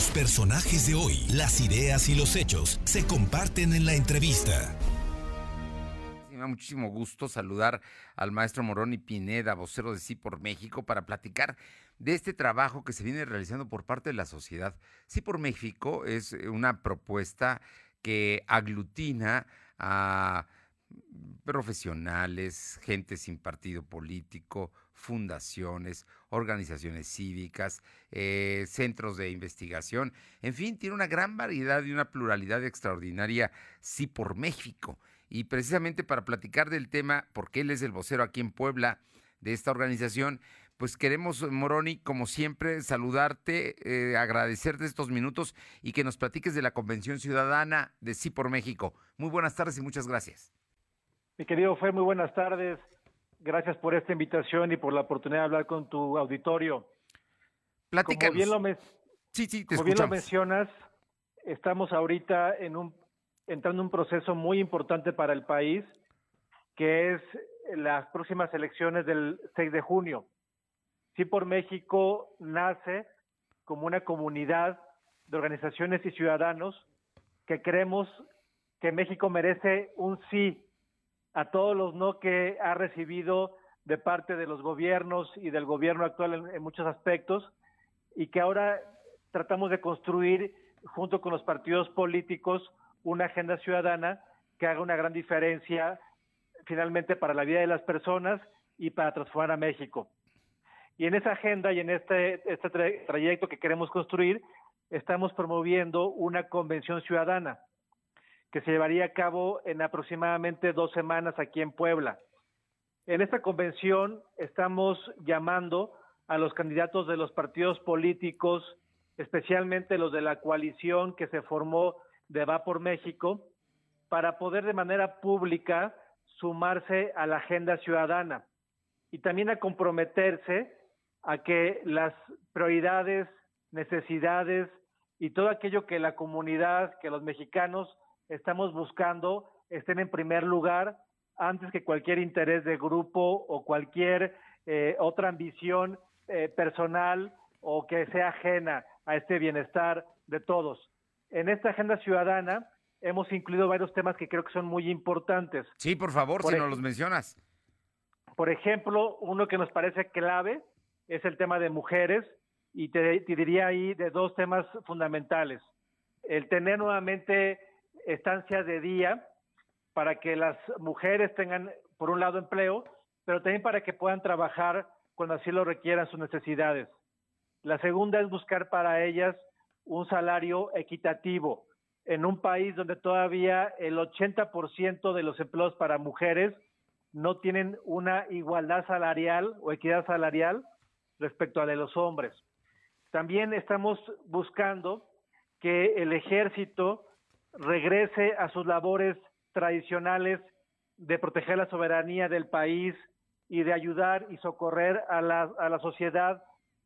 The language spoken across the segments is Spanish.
Los personajes de hoy, las ideas y los hechos se comparten en la entrevista. Me da muchísimo gusto saludar al maestro Morón y Pineda, vocero de Sí por México, para platicar de este trabajo que se viene realizando por parte de la sociedad. Sí por México es una propuesta que aglutina a profesionales, gente sin partido político, fundaciones, organizaciones cívicas, eh, centros de investigación, en fin, tiene una gran variedad y una pluralidad extraordinaria, sí por México. Y precisamente para platicar del tema, porque él es el vocero aquí en Puebla de esta organización, pues queremos, Moroni, como siempre, saludarte, eh, agradecerte estos minutos y que nos platiques de la Convención Ciudadana de Sí por México. Muy buenas tardes y muchas gracias. Mi querido Fue, muy buenas tardes. Gracias por esta invitación y por la oportunidad de hablar con tu auditorio. Platícanos. Como bien lo, sí, sí, te como bien lo mencionas, estamos ahorita en un, entrando en un proceso muy importante para el país, que es las próximas elecciones del 6 de junio. Sí por México nace como una comunidad de organizaciones y ciudadanos que creemos que México merece un sí a todos los no que ha recibido de parte de los gobiernos y del gobierno actual en, muchos aspectos y que ahora tratamos de construir junto con los partidos políticos una agenda ciudadana que haga una gran diferencia finalmente para la vida de las personas y para transformar a México. Y en esa agenda y en este, este trayecto que queremos construir, estamos promoviendo una convención ciudadana que se llevaría a cabo en aproximadamente dos semanas aquí en Puebla. En esta convención estamos llamando a los candidatos de los partidos políticos, especialmente los de la coalición que se formó de Va por México, para poder de manera pública sumarse a la agenda ciudadana y también a comprometerse a que las prioridades, necesidades y todo aquello que la comunidad, que los mexicanos estamos buscando estén en primer lugar antes que cualquier interés de grupo o cualquier eh, otra ambición eh, personal o que sea ajena a este bienestar de todos. En esta agenda ciudadana hemos incluido varios temas que creo que son muy importantes. Sí, por favor, si nos los mencionas. Por ejemplo, uno que nos parece clave es el tema de mujeres y te, te diría ahí de dos temas fundamentales. El tener nuevamente estancias de día para que las mujeres tengan, por un lado, empleo, pero también para que puedan trabajar cuando así lo requieran sus necesidades. La segunda es buscar para ellas un salario equitativo en un país donde todavía el 80% de los empleos para mujeres no tienen una igualdad salarial o equidad salarial respecto a la de los hombres. También estamos buscando que el ejército regrese a sus labores tradicionales de proteger la soberanía del país y de ayudar y socorrer a la, a la sociedad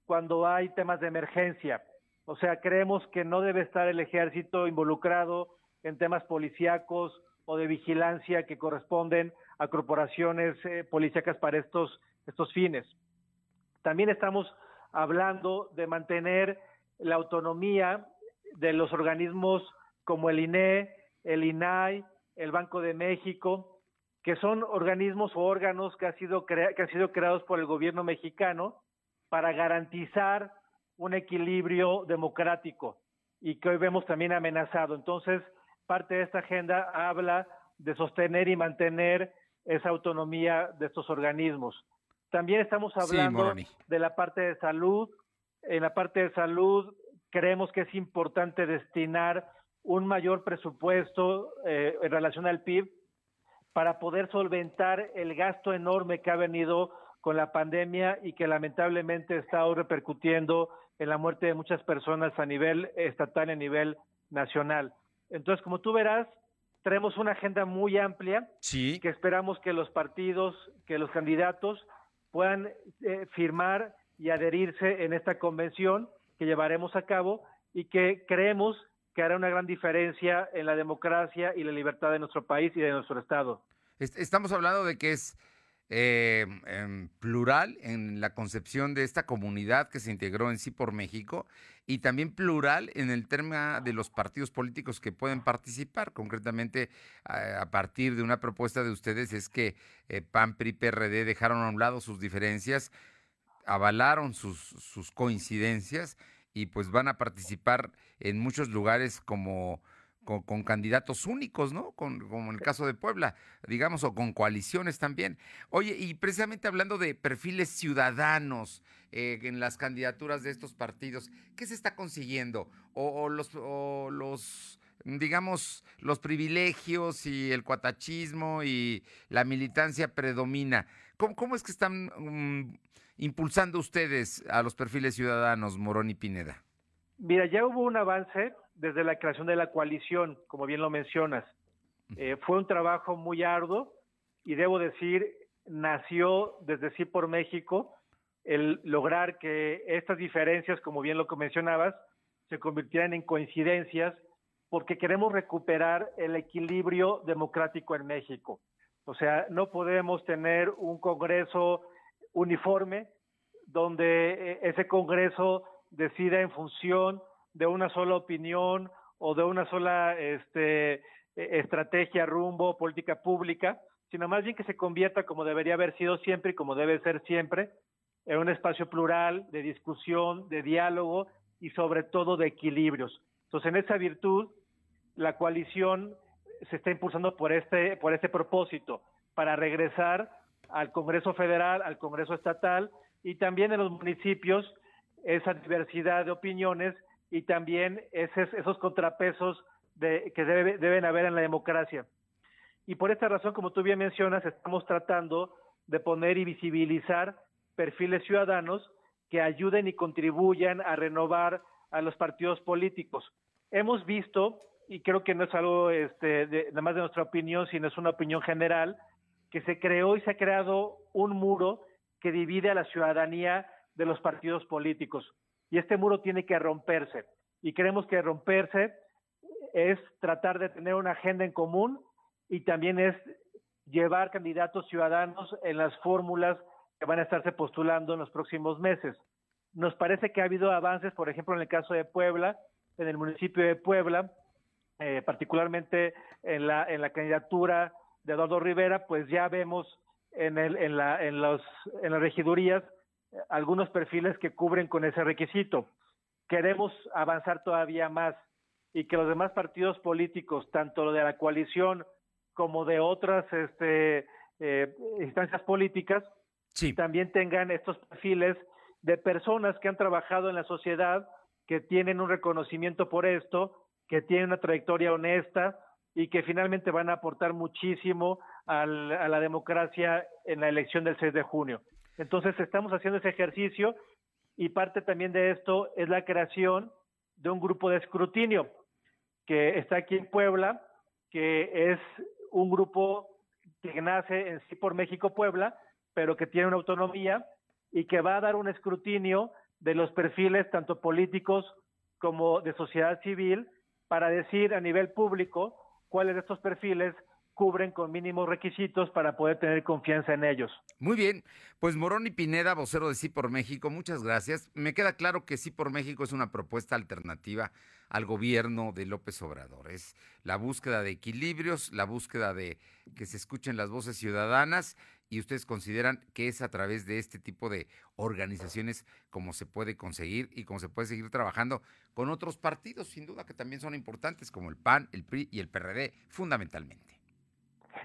cuando hay temas de emergencia. O sea, creemos que no debe estar el ejército involucrado en temas policíacos o de vigilancia que corresponden a corporaciones eh, policíacas para estos, estos fines. También estamos hablando de mantener la autonomía de los organismos como el INE, el INAI, el Banco de México, que son organismos o órganos que, ha sido que han sido creados por el gobierno mexicano para garantizar un equilibrio democrático y que hoy vemos también amenazado. Entonces, parte de esta agenda habla de sostener y mantener esa autonomía de estos organismos. También estamos hablando de la parte de salud. En la parte de salud creemos que es importante destinar un mayor presupuesto eh, en relación al PIB para poder solventar el gasto enorme que ha venido con la pandemia y que lamentablemente está repercutiendo en la muerte de muchas personas a nivel estatal y a nivel nacional. Entonces, como tú verás, tenemos una agenda muy amplia sí. que esperamos que los partidos, que los candidatos puedan eh, firmar y adherirse en esta convención que llevaremos a cabo y que creemos que hará una gran diferencia en la democracia y la libertad de nuestro país y de nuestro Estado. Estamos hablando de que es eh, plural en la concepción de esta comunidad que se integró en sí por México y también plural en el tema de los partidos políticos que pueden participar. Concretamente, a, partir de una propuesta de ustedes es que eh, PAN, PRI, PRD dejaron a un lado sus diferencias, avalaron sus, sus coincidencias y pues van a participar en muchos lugares como con, candidatos únicos, ¿no? Con, como en el caso de Puebla, digamos, o con coaliciones también. Oye, y precisamente hablando de perfiles ciudadanos eh, en las candidaturas de estos partidos, ¿qué se está consiguiendo? O, los, los, digamos, los privilegios y el cuatachismo y la militancia predomina. ¿Cómo, cómo es que están mm, impulsando ustedes a los perfiles ciudadanos, Morón y Pineda? Mira, ya hubo un avance desde la creación de la coalición, como bien lo mencionas. Eh, fue un trabajo muy arduo y debo decir, nació desde Sí por México el lograr que estas diferencias, como bien lo mencionabas, se convirtieran en coincidencias porque queremos recuperar el equilibrio democrático en México. O sea, no podemos tener un Congreso uniforme donde eh, ese Congreso decida en función de una sola opinión o de una sola este, e, estrategia, rumbo, política pública, sino más bien que se convierta como debería haber sido siempre y como debe ser siempre, en un espacio plural de discusión, de diálogo y sobre todo de equilibrios. Entonces, en esa virtud, la coalición se está impulsando por este, por este propósito, para regresar al Congreso Federal, al Congreso Estatal y también en los municipios esa diversidad de opiniones y también esos, contrapesos de, que deben haber en la democracia. Y por esta razón, como tú bien mencionas, estamos tratando de poner y visibilizar perfiles ciudadanos que ayuden y contribuyan a renovar a los partidos políticos. Hemos visto, y creo que no es algo este, de, nada más de nuestra opinión, sino es una opinión general, que se creó y se ha creado un muro que divide a la ciudadanía de los partidos políticos y este muro tiene que romperse. Y creemos que romperse es tratar de tener una agenda en común y también es llevar candidatos ciudadanos en las fórmulas que van a estarse postulando en los próximos meses. Nos parece que ha habido avances, por ejemplo, en el caso de Puebla, en el municipio de Puebla, eh, particularmente en la, en la candidatura de Eduardo Rivera, pues ya vemos en, el, en, la, en, los, en las regidurías algunos perfiles que cubren con ese requisito. Queremos avanzar todavía más y que los demás partidos políticos, tanto de la coalición como de otras este, eh, instancias políticas, también tengan estos perfiles de personas que han trabajado en la sociedad, que tienen un reconocimiento por esto, que tienen una trayectoria honesta y que finalmente van a aportar muchísimo a la democracia en la elección del 6 de junio. Entonces estamos haciendo ese ejercicio y parte también de esto es la creación de un grupo de escrutinio que está aquí en Puebla, que es un grupo que nace en sí por México Puebla, pero que tiene una autonomía y que va a dar un escrutinio de los perfiles tanto políticos como de sociedad civil para decir a nivel público cuáles de estos perfiles cubren con mínimos requisitos para poder tener confianza en ellos. Muy bien, pues Morón y Pineda, vocero de Sí por México, muchas gracias. Me queda claro que Sí por México es una propuesta alternativa al gobierno de López Obrador. Es la búsqueda de equilibrios, la búsqueda de que se escuchen las voces ciudadanas y ustedes consideran que es a través de este tipo de organizaciones como se puede conseguir y como se puede seguir trabajando con otros partidos, sin duda que también son importantes, como el PAN, el PRI y el PRD, fundamentalmente.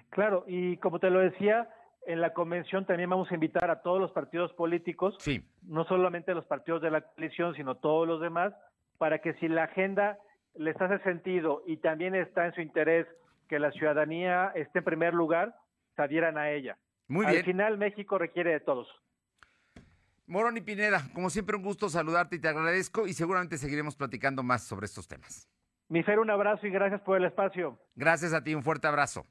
Claro, y como te lo decía, en la convención también vamos a invitar a todos los partidos políticos, no solamente los partidos de la coalición, sino todos los demás, para que si la agenda les hace sentido y también está en su interés que la ciudadanía esté en primer lugar, se adhieran a ella. Muy bien. Al final México requiere de todos. Morón y Pineda, como siempre un gusto saludarte y te agradezco y seguramente seguiremos platicando más sobre estos temas. Mi Fer, un abrazo y gracias por el espacio. Gracias a ti, un fuerte abrazo.